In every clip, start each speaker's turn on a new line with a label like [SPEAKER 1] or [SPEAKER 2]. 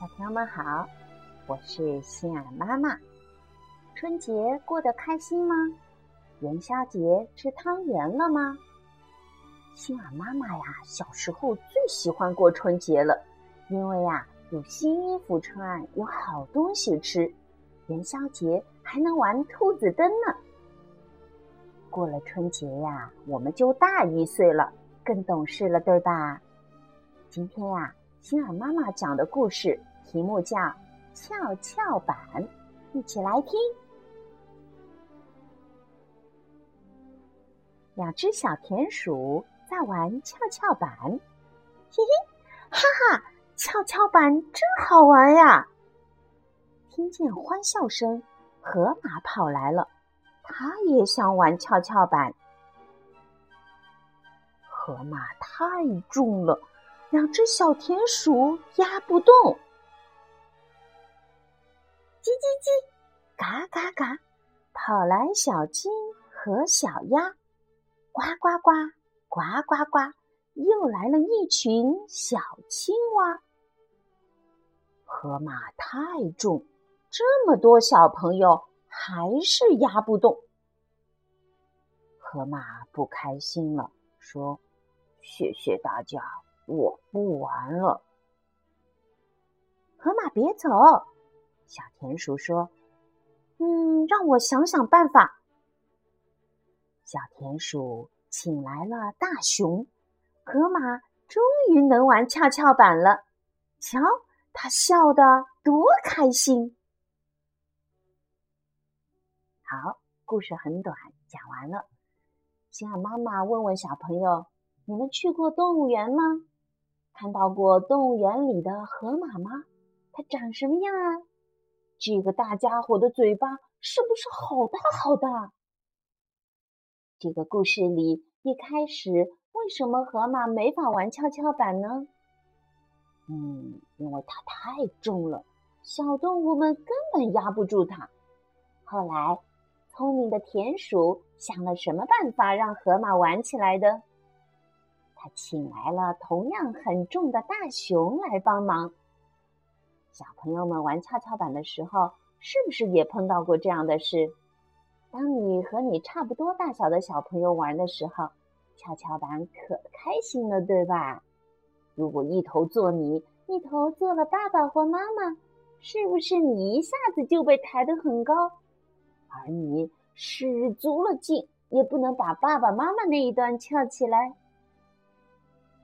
[SPEAKER 1] 小朋友们好，我是心儿妈妈。春节过得开心吗？元宵节吃汤圆了吗？心儿妈妈呀，小时候最喜欢过春节了，因为呀有新衣服穿，有好东西吃，元宵节还能玩兔子灯呢。过了春节呀，我们就大一岁了，更懂事了，对吧？今天呀，心儿妈妈讲的故事。题目叫《跷跷板》，一起来听。两只小田鼠在玩跷跷板，嘿嘿，哈哈，跷跷板真好玩呀！听见欢笑声，河马跑来了，它也想玩跷跷板。河马太重了，两只小田鼠压不动。叽叽叽，嘎嘎嘎，跑来小鸡和小鸭，呱呱呱，呱呱呱，又来了一群小青蛙。河马太重，这么多小朋友还是压不动。河马不开心了，说：“谢谢大家，我不玩了。”河马别走。小田鼠说：“嗯，让我想想办法。”小田鼠请来了大熊，河马终于能玩跷跷板了。瞧，他笑得多开心！好，故事很短，讲完了。心儿妈妈问问小朋友：“你们去过动物园吗？看到过动物园里的河马吗？它长什么样啊？”这个大家伙的嘴巴是不是好大好大？这个故事里一开始为什么河马没法玩跷跷板呢？嗯，因为它太重了，小动物们根本压不住它。后来，聪明的田鼠想了什么办法让河马玩起来的？他请来了同样很重的大熊来帮忙。小朋友们玩跷跷板的时候，是不是也碰到过这样的事？当你和你差不多大小的小朋友玩的时候，跷跷板可开心了，对吧？如果一头坐你，一头坐了爸爸或妈妈，是不是你一下子就被抬得很高，而你使足了劲也不能把爸爸妈妈那一端翘起来？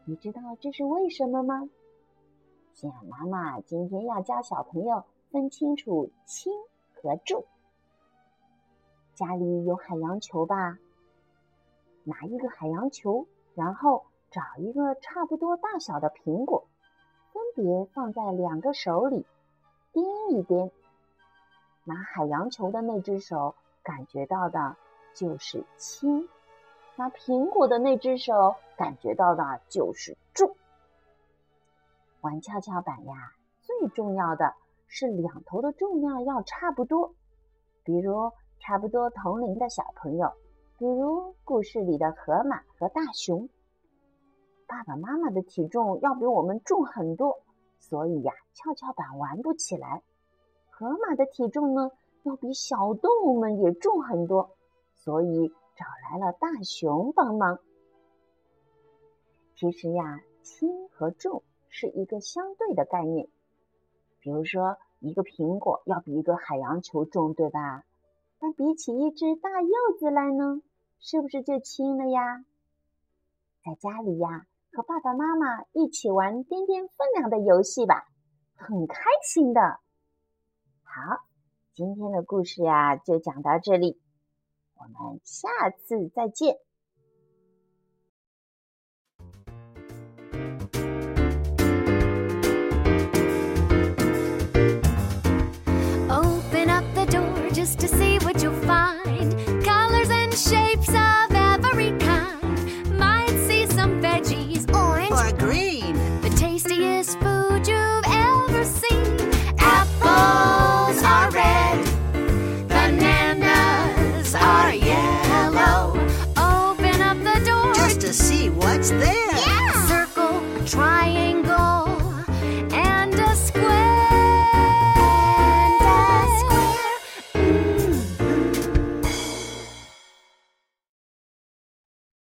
[SPEAKER 1] 你知道这是为什么吗？心儿妈妈今天要教小朋友分清楚轻和重。家里有海洋球吧？拿一个海洋球，然后找一个差不多大小的苹果，分别放在两个手里，掂一掂。拿海洋球的那只手感觉到的就是轻，拿苹果的那只手感觉到的就是。玩跷跷板呀，最重要的是两头的重量要差不多。比如差不多同龄的小朋友，比如故事里的河马和大熊。爸爸妈妈的体重要比我们重很多，所以呀，跷跷板玩不起来。河马的体重呢，要比小动物们也重很多，所以找来了大熊帮忙。其实呀，轻和重。是一个相对的概念，比如说一个苹果要比一个海洋球重，对吧？但比起一只大柚子来呢，是不是就轻了呀？在家里呀，和爸爸妈妈一起玩掂掂分量的游戏吧，很开心的。好，今天的故事呀就讲到这里，我们下次再见。